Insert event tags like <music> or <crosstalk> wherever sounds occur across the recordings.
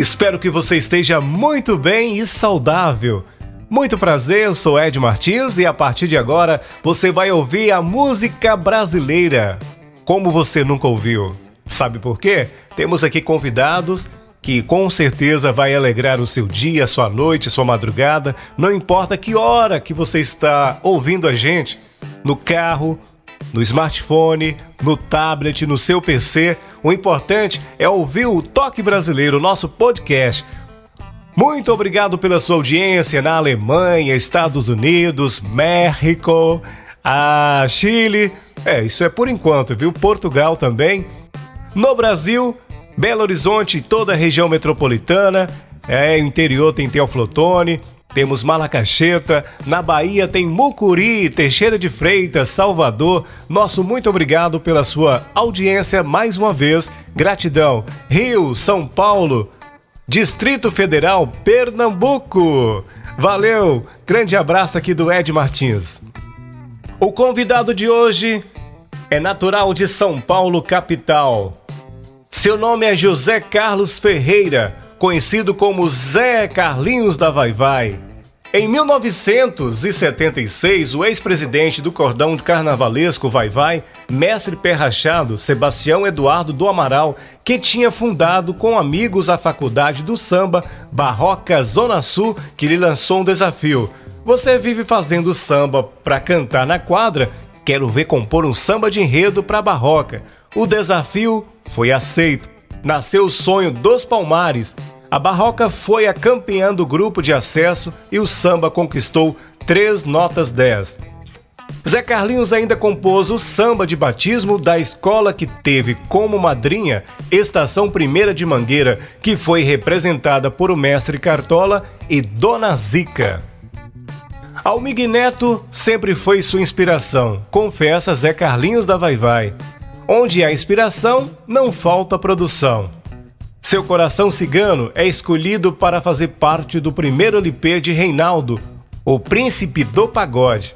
Espero que você esteja muito bem e saudável. Muito prazer, eu sou Ed Martins e a partir de agora você vai ouvir a música brasileira como você nunca ouviu. Sabe por quê? Temos aqui convidados que com certeza vai alegrar o seu dia, sua noite, sua madrugada, não importa que hora que você está ouvindo a gente, no carro, no smartphone, no tablet, no seu PC. O importante é ouvir o Toque Brasileiro, nosso podcast. Muito obrigado pela sua audiência na Alemanha, Estados Unidos, México, a Chile. É, isso é por enquanto, viu? Portugal também. No Brasil, Belo Horizonte e toda a região metropolitana. É, interior tem Teoflotone, temos Malacacheta, na Bahia tem Mucuri, Teixeira de Freitas, Salvador. Nosso muito obrigado pela sua audiência mais uma vez. Gratidão. Rio, São Paulo, Distrito Federal, Pernambuco. Valeu. Grande abraço aqui do Ed Martins. O convidado de hoje é natural de São Paulo, capital. Seu nome é José Carlos Ferreira conhecido como Zé Carlinhos da Vai Vai. Em 1976, o ex-presidente do cordão carnavalesco Vai Vai, mestre perrachado Sebastião Eduardo do Amaral, que tinha fundado com amigos a faculdade do samba Barroca Zona Sul, que lhe lançou um desafio. Você vive fazendo samba para cantar na quadra? Quero ver compor um samba de enredo para Barroca. O desafio foi aceito nasceu o sonho dos Palmares. A Barroca foi a campeã do grupo de acesso e o samba conquistou três notas 10. Zé Carlinhos ainda compôs o samba de batismo da escola que teve como madrinha Estação Primeira de Mangueira, que foi representada por o mestre Cartola e Dona Zica. Almig Neto sempre foi sua inspiração, confessa Zé Carlinhos da Vai Vai. Onde há inspiração, não falta produção. Seu coração cigano é escolhido para fazer parte do primeiro LP de Reinaldo, O Príncipe do Pagode.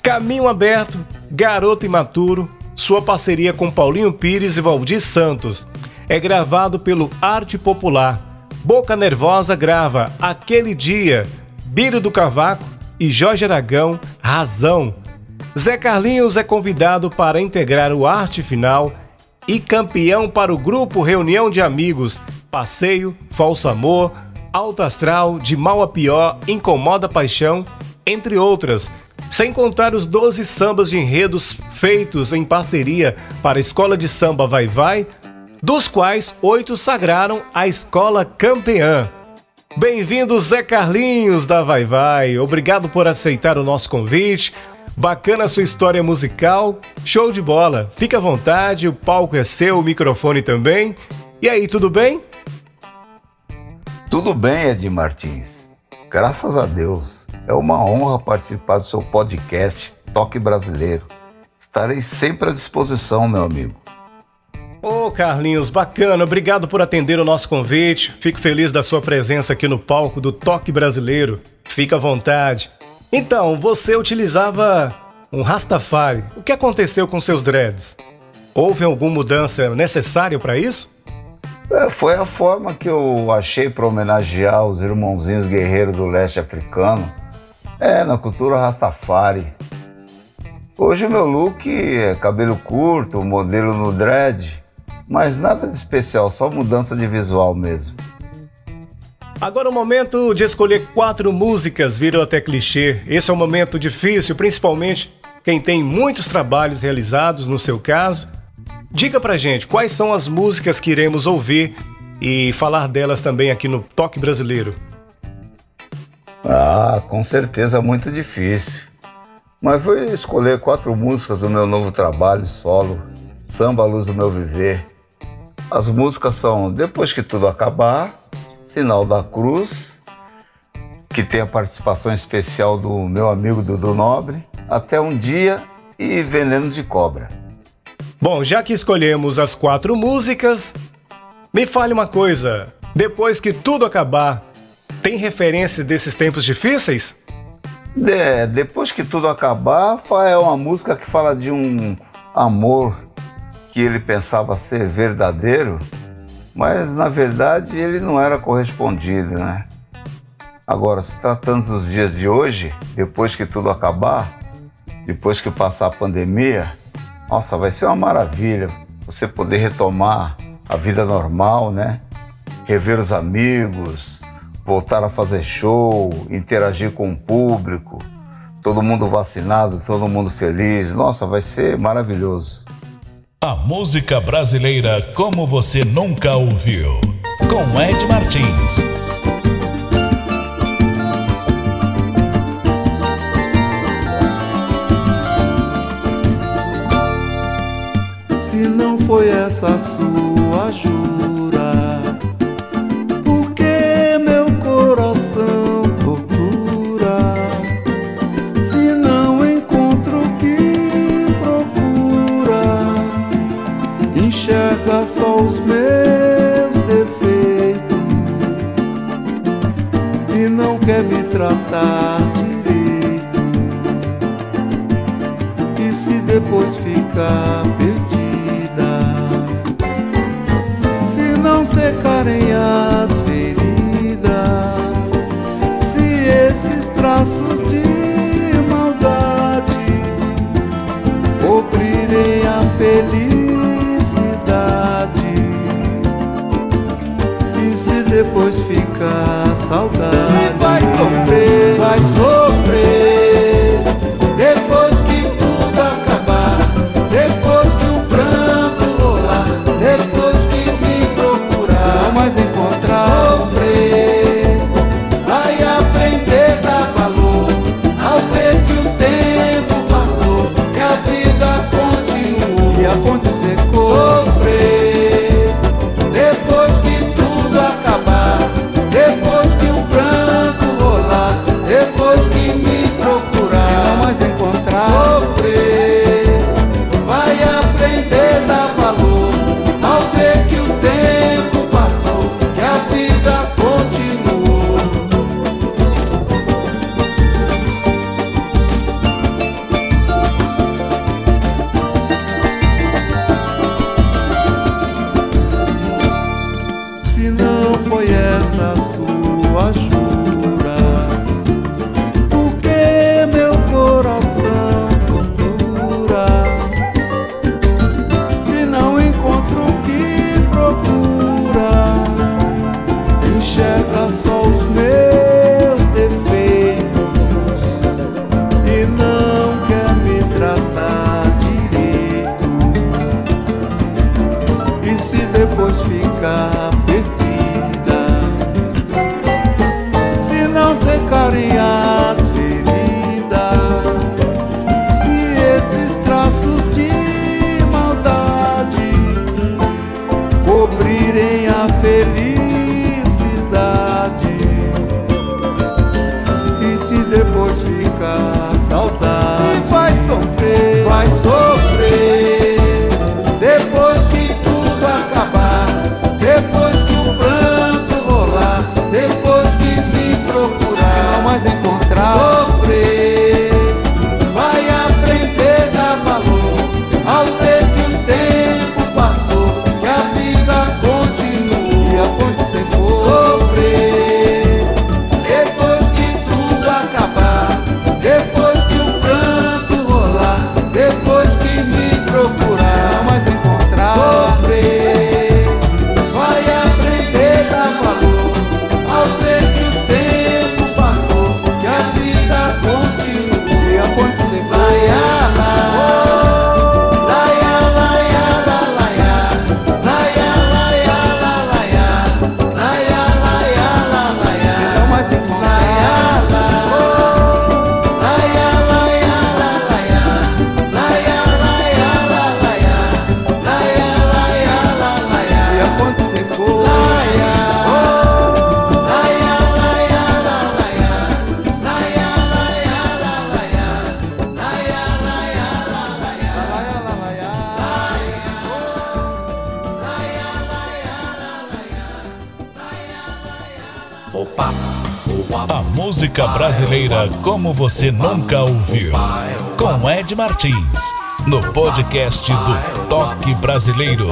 Caminho Aberto, Garoto Imaturo, sua parceria com Paulinho Pires e Valdir Santos. É gravado pelo Arte Popular. Boca Nervosa grava Aquele Dia, Bírio do Cavaco e Jorge Aragão, Razão. Zé Carlinhos é convidado para integrar o arte final e campeão para o grupo Reunião de Amigos, Passeio, Falso Amor, Alto Astral, De Mal a Pior, Incomoda Paixão, entre outras, sem contar os 12 sambas de enredos feitos em parceria para a Escola de Samba Vai Vai, dos quais oito sagraram a escola campeã. Bem-vindo, Zé Carlinhos da Vai Vai. Obrigado por aceitar o nosso convite. Bacana a sua história musical, show de bola. Fique à vontade, o palco é seu, o microfone também. E aí, tudo bem? Tudo bem, Ed Martins. Graças a Deus. É uma honra participar do seu podcast Toque Brasileiro. Estarei sempre à disposição, meu amigo. Ô oh, Carlinhos, bacana, obrigado por atender o nosso convite. Fico feliz da sua presença aqui no palco do Toque Brasileiro. Fica à vontade. Então, você utilizava um Rastafari. O que aconteceu com seus dreads? Houve alguma mudança necessária para isso? É, foi a forma que eu achei para homenagear os irmãozinhos guerreiros do leste africano. É, na cultura Rastafari. Hoje o meu look é cabelo curto, modelo no dread, mas nada de especial, só mudança de visual mesmo. Agora o momento de escolher quatro músicas virou até clichê. Esse é um momento difícil, principalmente quem tem muitos trabalhos realizados, no seu caso. Diga pra gente quais são as músicas que iremos ouvir e falar delas também aqui no Toque Brasileiro. Ah, com certeza muito difícil. Mas vou escolher quatro músicas do meu novo trabalho solo, Samba Luz do Meu Viver. As músicas são Depois que Tudo Acabar, Sinal da Cruz, que tem a participação especial do meu amigo Dudu Nobre, Até um Dia e Veneno de Cobra. Bom, já que escolhemos as quatro músicas, me fale uma coisa: depois que tudo acabar, tem referência desses tempos difíceis? É, depois que tudo acabar, é uma música que fala de um amor que ele pensava ser verdadeiro, mas na verdade ele não era correspondido, né? Agora, se tratando dos dias de hoje, depois que tudo acabar, depois que passar a pandemia, nossa, vai ser uma maravilha você poder retomar a vida normal, né? Rever os amigos, voltar a fazer show, interagir com o público, todo mundo vacinado, todo mundo feliz. Nossa, vai ser maravilhoso. A música brasileira como você nunca ouviu. Com Ed Martins. Se não foi essa sua jura, só os meus defeitos e não quer me tratar direito. E se depois ficar perdido? não secarem as depois ficar saudade, e vai sofrer, vai sofrer. A música brasileira como você nunca ouviu. Com Ed Martins, no podcast do Toque Brasileiro.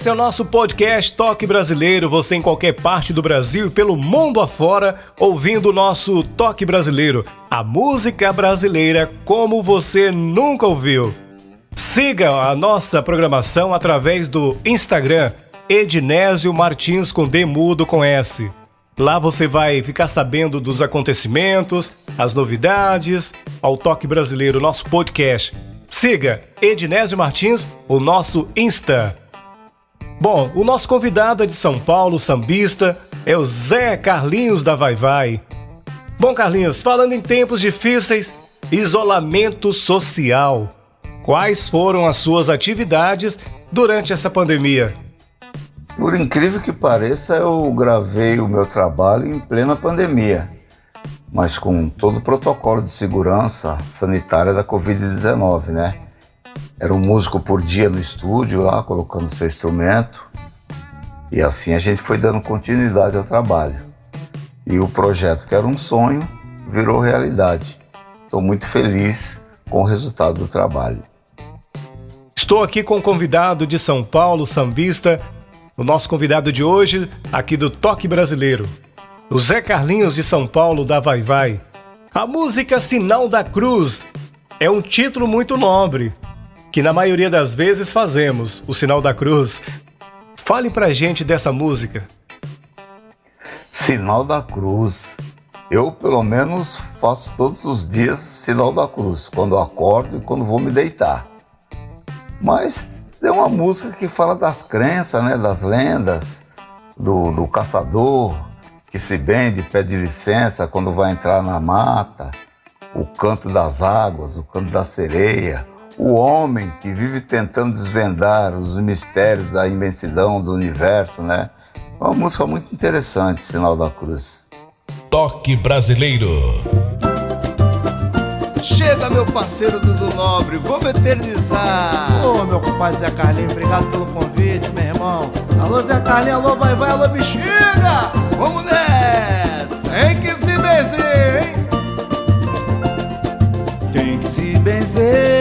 Esse é o nosso podcast Toque Brasileiro. Você em qualquer parte do Brasil e pelo mundo afora, ouvindo o nosso Toque Brasileiro. A música brasileira como você nunca ouviu. Siga a nossa programação através do Instagram Ednésio Martins com D mudo com S. Lá você vai ficar sabendo dos acontecimentos, as novidades, ao Toque Brasileiro, nosso podcast. Siga Ednésio Martins, o nosso Insta. Bom, o nosso convidado é de São Paulo, sambista, é o Zé Carlinhos da Vai Vai. Bom, Carlinhos, falando em tempos difíceis, isolamento social. Quais foram as suas atividades durante essa pandemia? Por incrível que pareça, eu gravei o meu trabalho em plena pandemia, mas com todo o protocolo de segurança sanitária da Covid-19, né? Era um músico por dia no estúdio lá, colocando seu instrumento. E assim a gente foi dando continuidade ao trabalho. E o projeto, que era um sonho, virou realidade. Estou muito feliz com o resultado do trabalho. Estou aqui com um convidado de São Paulo, sambista, o nosso convidado de hoje, aqui do Toque Brasileiro, o Zé Carlinhos de São Paulo da Vai Vai. A música Sinal da Cruz é um título muito nobre, que na maioria das vezes fazemos, o sinal da cruz. Fale pra gente dessa música. Sinal da cruz. Eu, pelo menos, faço todos os dias sinal da cruz, quando acordo e quando vou me deitar. Mas é uma música que fala das crenças, né, das lendas, do, do caçador que se bende, pede licença quando vai entrar na mata, o canto das águas, o canto da sereia, o homem que vive tentando desvendar os mistérios da imensidão do universo, né? É uma música muito interessante, Sinal da Cruz. Toque Brasileiro. Chega, meu parceiro Dudu Nobre, vamos eternizar. Ô, meu compadre Zé Carlinhos, obrigado pelo convite, meu irmão. Alô, Zé Carlinhos, alô, vai, vai, alô, bexiga. Vamos nessa. Tem que se benzer, hein? Tem que se benzer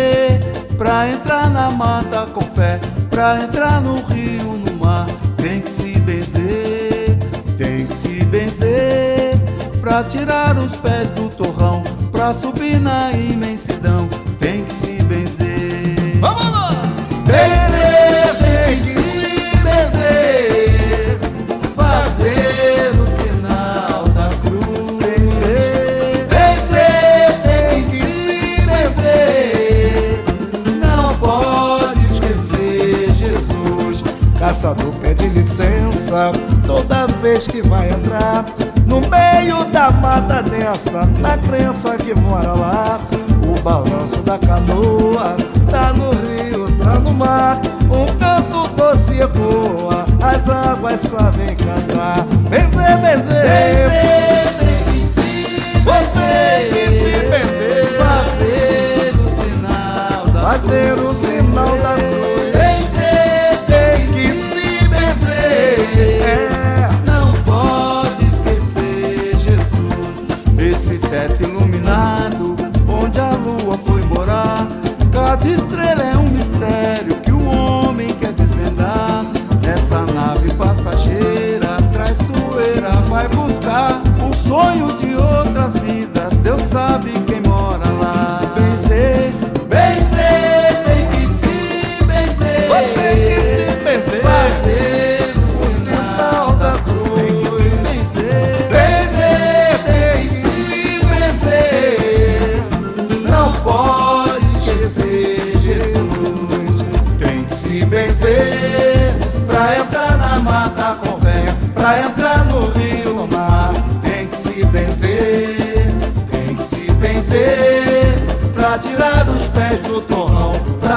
pra entrar na mata com fé, pra entrar no rio, no mar. Tem que se benzer, tem que se benzer pra tirar os pés do torrão, pra subir na imensidão. Tem que se benzer. Vamos lá! Caçador pede licença toda vez que vai entrar no meio da mata densa, na crença que mora lá. O balanço da canoa tá no rio, tá no mar. Um canto doce ecoa, as águas sabem cantar. Benzer, benzer, Benzer, se benzer, fazer o sinal da fazer o sinal da Cada estrela é um mistério que o homem quer desvendar. Nessa nave passageira, traiçoeira, vai buscar o sonho de outras vidas. Deus sabe quem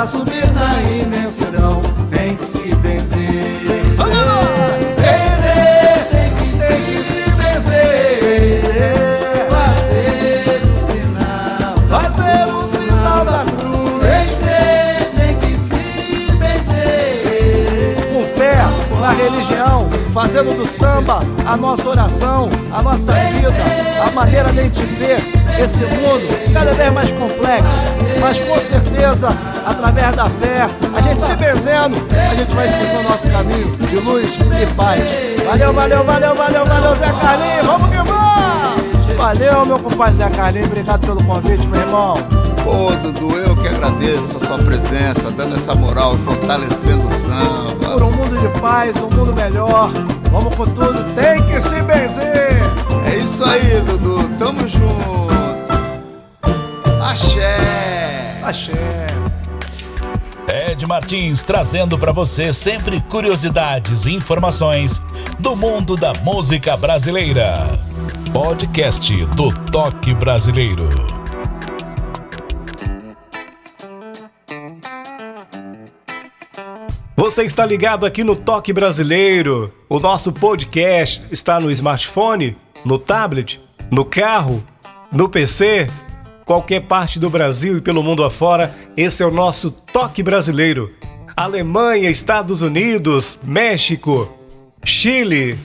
pra subir na imensidão tem que se benzer. Benzer, tem que, se benzer. Fazer o sinal, fazer o sinal da cruz. Benzer, tem que se benzer. Com fé na religião, fazendo do samba a nossa oração, a nossa vida, a maneira de te ver esse mundo cada vez mais complexo. Mas com certeza, através da fé, a gente se benzendo, a gente vai seguir o nosso caminho de luz e paz. Valeu, valeu, valeu, valeu, valeu, Zé Carlinhos, vamos que vamos! Valeu, meu compadre Zé Carlinhos, obrigado pelo convite, meu irmão. Ô, Dudu, eu que agradeço a sua presença, dando essa moral fortalecendo o samba. Por um mundo de paz, um mundo melhor. Vamos com tudo, tem que se benzer. É isso aí, Dudu, tamo junto. Axé. Axé. Ed Martins trazendo para você sempre curiosidades e informações do mundo da música brasileira. Podcast do Toque Brasileiro. Você está ligado aqui no Toque Brasileiro. O nosso podcast está no smartphone, no tablet, no carro, no PC, qualquer parte do Brasil e pelo mundo afora. Esse é o nosso Toque Brasileiro. Alemanha, Estados Unidos, México, Chile.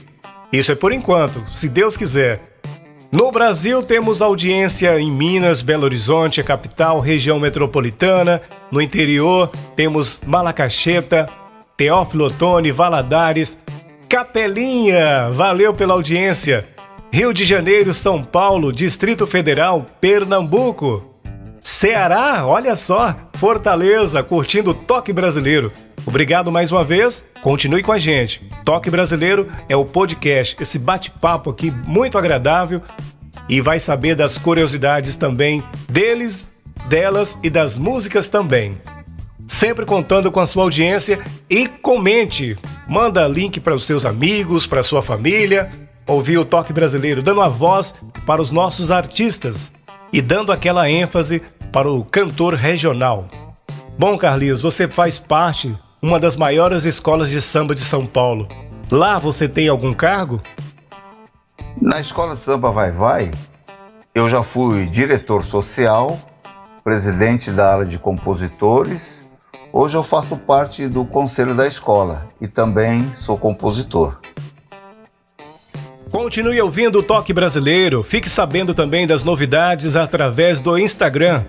Isso é por enquanto, se Deus quiser. No Brasil temos audiência em Minas, Belo Horizonte, a capital, região metropolitana. No interior temos Malacacheta, Teófilo Otoni, Valadares, Capelinha. Valeu pela audiência. Rio de Janeiro, São Paulo, Distrito Federal, Pernambuco. Ceará, olha só, Fortaleza, curtindo o Toque Brasileiro. Obrigado mais uma vez, continue com a gente. Toque Brasileiro é o podcast, esse bate-papo aqui muito agradável e vai saber das curiosidades também deles, delas e das músicas também. Sempre contando com a sua audiência e comente, manda link para os seus amigos, para sua família, ouvir o Toque Brasileiro, dando a voz para os nossos artistas e dando aquela ênfase para o cantor regional. Bom, Carlinhos, você faz parte uma das maiores escolas de samba de São Paulo. Lá você tem algum cargo? Na escola de samba Vai Vai, eu já fui diretor social, presidente da área de compositores. Hoje eu faço parte do conselho da escola e também sou compositor. Continue ouvindo o Toque Brasileiro. Fique sabendo também das novidades através do Instagram.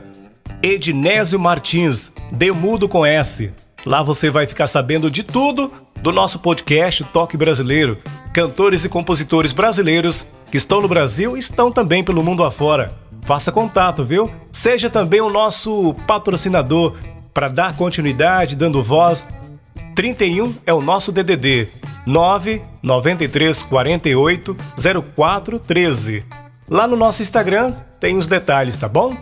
Ednésio Martins, Demudo com S. Lá você vai ficar sabendo de tudo do nosso podcast Toque Brasileiro. Cantores e compositores brasileiros que estão no Brasil estão também pelo mundo afora. Faça contato, viu? Seja também o nosso patrocinador para dar continuidade, dando voz. 31 é o nosso DDD 9 93 48 04 13. Lá no nosso Instagram tem os detalhes, tá bom?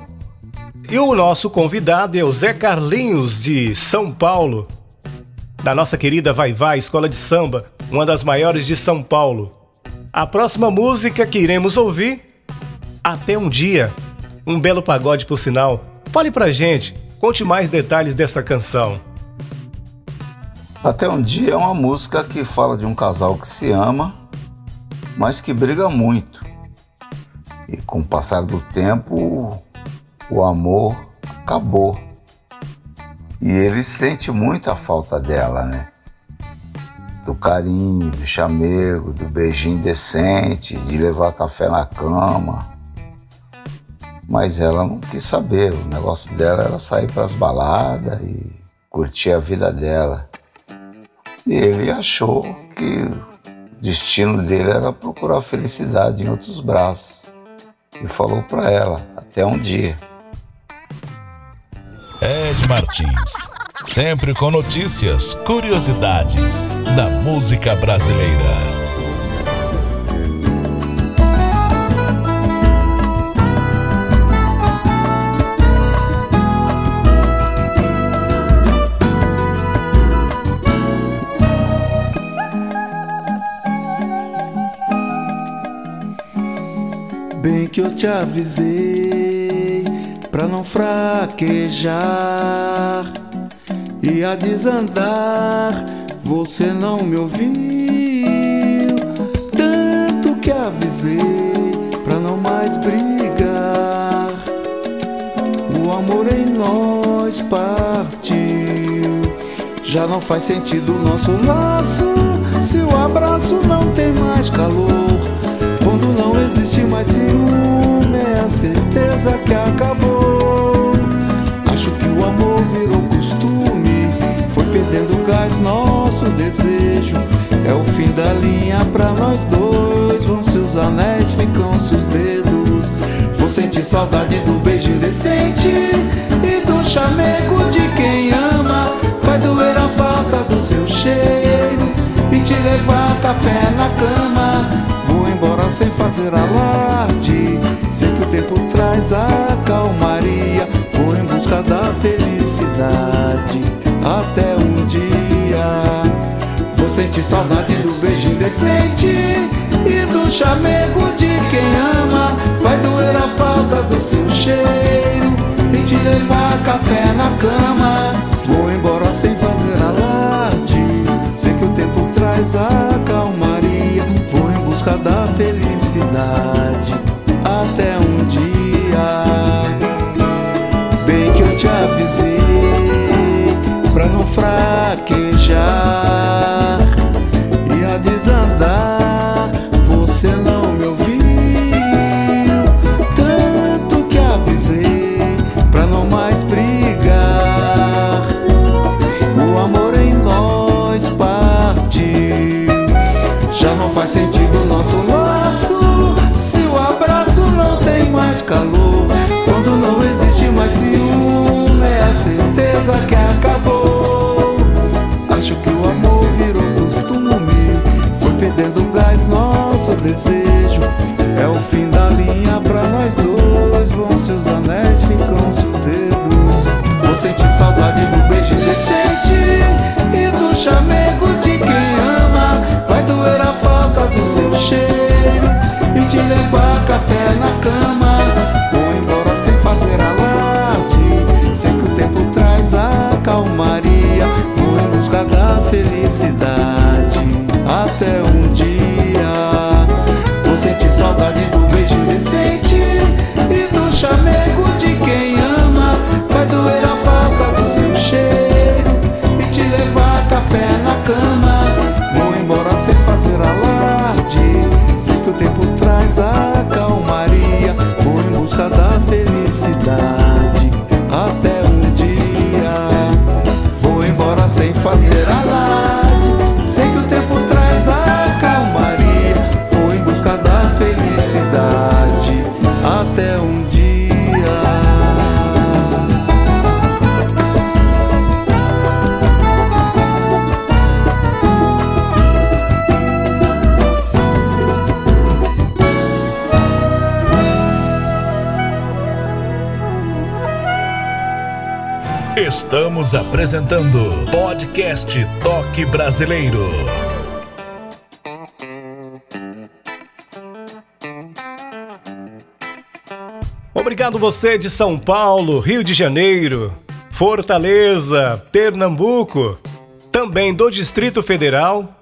E o nosso convidado é o Zé Carlinhos de São Paulo, da nossa querida Vai Vai Escola de Samba, uma das maiores de São Paulo. A próxima música que iremos ouvir, Até um Dia, um belo pagode por sinal. Fale pra gente, conte mais detalhes dessa canção. Até um dia é uma música que fala de um casal que se ama, mas que briga muito. E com o passar do tempo, o amor acabou. E ele sente muito a falta dela, né? Do carinho, do chamego, do beijinho decente, de levar café na cama. Mas ela não quis saber, o negócio dela era sair para as baladas e curtir a vida dela. E ele achou que o destino dele era procurar felicidade em outros braços. E falou para ela, até um dia. Ed Martins, sempre com notícias, curiosidades da música brasileira. Eu te avisei pra não fraquejar e a desandar. Você não me ouviu, tanto que avisei pra não mais brigar. O amor em nós partiu, já não faz sentido nosso laço se o abraço não tem mais calor. Não existe mais ciúme, é a certeza que acabou. Acho que o amor virou costume, foi perdendo gás nosso desejo. É o fim da linha pra nós dois. Vão seus anéis, ficam seus dedos. Vou sentir saudade do beijo indecente e do chamego de quem ama. Vai doer a falta do seu cheiro e te levar café na cama sem fazer alarde. Sei que o tempo traz a calmaria. Vou em busca da felicidade. Até um dia vou sentir saudade do beijo indecente e do chamego de quem ama. Vai doer a falta do seu cheiro e te levar café na cama. Vou embora sem fazer alarde. Sei que o tempo traz a calmaria. Busca da felicidade até um dia. Bem que eu te avisei pra não fraquejar Estamos apresentando Podcast Toque Brasileiro. Obrigado você de São Paulo, Rio de Janeiro, Fortaleza, Pernambuco, também do Distrito Federal,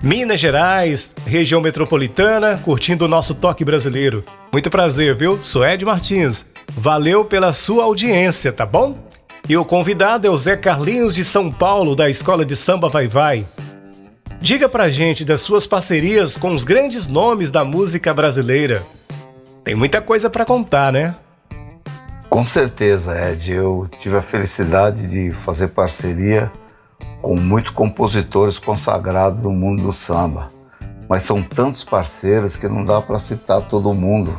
Minas Gerais, região metropolitana, curtindo o nosso toque brasileiro. Muito prazer, viu? Sou Ed Martins. Valeu pela sua audiência, tá bom? E o convidado é o Zé Carlinhos de São Paulo, da Escola de Samba Vai Vai. Diga pra gente das suas parcerias com os grandes nomes da música brasileira. Tem muita coisa pra contar, né? Com certeza, Ed. Eu tive a felicidade de fazer parceria com muitos compositores consagrados no mundo do samba. Mas são tantos parceiros que não dá para citar todo mundo.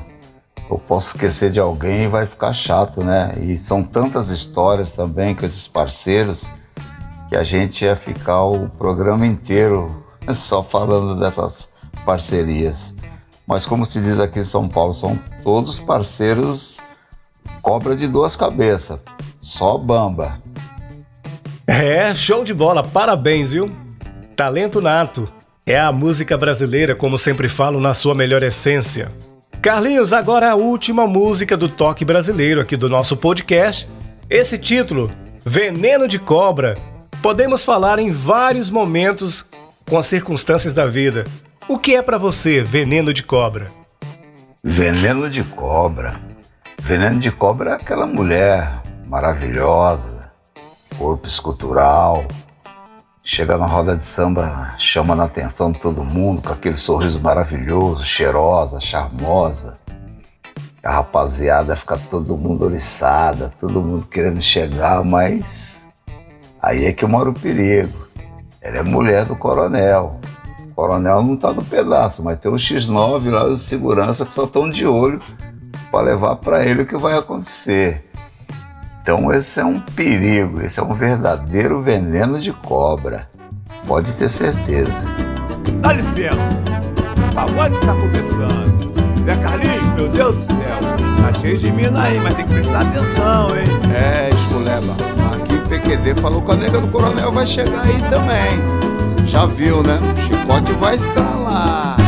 Eu posso esquecer de alguém e vai ficar chato, né? E são tantas histórias também com esses parceiros que a gente ia ficar o programa inteiro <laughs> só falando dessas parcerias. Mas como se diz aqui em São Paulo, são todos parceiros cobra de duas cabeças, só bamba. É, show de bola, parabéns, viu? Talento nato. É a música brasileira, como sempre falo, na sua melhor essência. Carlinhos, agora a última música do toque brasileiro aqui do nosso podcast. Esse título, Veneno de Cobra, podemos falar em vários momentos com as circunstâncias da vida. O que é para você veneno de cobra? Veneno de cobra. Veneno de cobra é aquela mulher maravilhosa, corpo escultural, Chega na roda de samba chamando a atenção de todo mundo, com aquele sorriso maravilhoso, cheirosa, charmosa. A rapaziada fica todo mundo oriçada, todo mundo querendo chegar, mas aí é que mora o perigo. Ela é mulher do coronel. O coronel não está no pedaço, mas tem um X9 lá, de segurança que só estão de olho para levar para ele o que vai acontecer. Então esse é um perigo, esse é um verdadeiro veneno de cobra. Pode ter certeza. Dá licença, pagode tá começando. Zé Carlinhos, meu Deus do céu, tá cheio de mina aí, mas tem que prestar atenção, hein? É, esculeba, aqui o PQD falou que a nega do coronel vai chegar aí também. Já viu, né? O chicote vai estralar.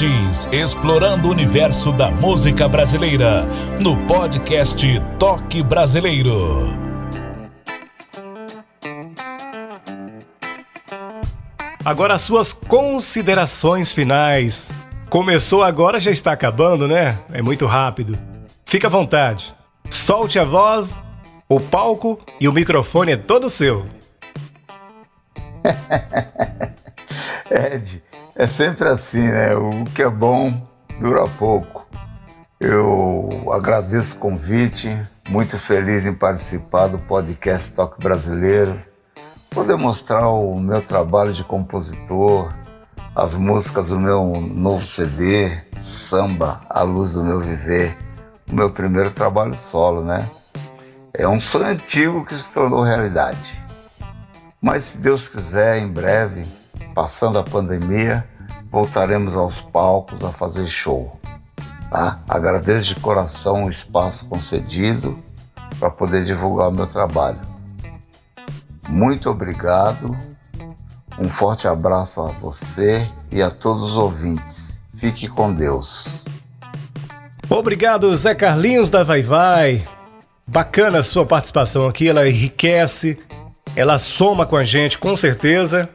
Martins, explorando o universo da música brasileira, no podcast Toque Brasileiro. Agora as suas considerações finais. Começou agora, já está acabando, né? É muito rápido. Fica à vontade. Solte a voz, o palco e o microfone é todo seu. <laughs> Ed, é sempre assim, né? O que é bom dura pouco. Eu agradeço o convite, muito feliz em participar do podcast Toque Brasileiro, poder mostrar o meu trabalho de compositor, as músicas do meu novo CD, Samba, A Luz do Meu Viver, o meu primeiro trabalho solo, né? É um sonho antigo que se tornou realidade. Mas se Deus quiser, em breve, passando a pandemia, voltaremos aos palcos a fazer show. Tá? Agradeço de coração o espaço concedido para poder divulgar o meu trabalho. Muito obrigado, um forte abraço a você e a todos os ouvintes. Fique com Deus. Obrigado, Zé Carlinhos da Vai Vai. Bacana a sua participação aqui, ela enriquece, ela soma com a gente, com certeza.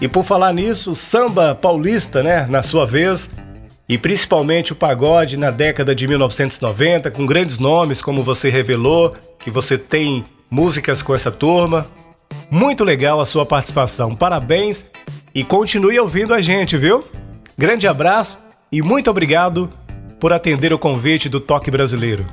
E por falar nisso, samba paulista, né, na sua vez, e principalmente o pagode na década de 1990, com grandes nomes, como você revelou, que você tem músicas com essa turma. Muito legal a sua participação, parabéns e continue ouvindo a gente, viu? Grande abraço e muito obrigado por atender o convite do Toque Brasileiro.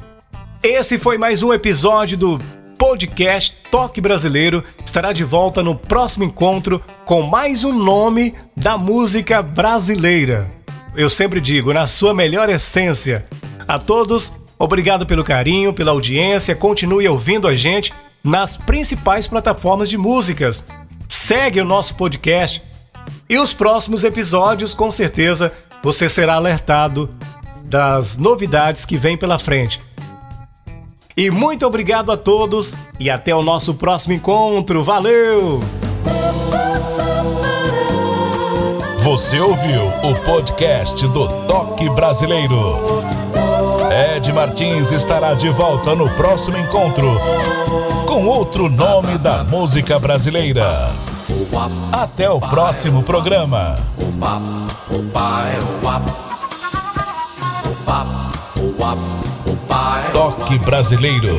Esse foi mais um episódio do podcast Toque Brasileiro. Estará de volta no próximo encontro com mais um nome da música brasileira. Eu sempre digo, na sua melhor essência. A todos, obrigado pelo carinho, pela audiência. Continue ouvindo a gente nas principais plataformas de músicas. Segue o nosso podcast e os próximos episódios, com certeza, você será alertado das novidades que vem pela frente. E muito obrigado a todos e até o nosso próximo encontro. Valeu! Você ouviu o podcast do Toque Brasileiro. Ed Martins estará de volta no próximo encontro com outro nome da música brasileira. Até o próximo programa. Toque brasileiro.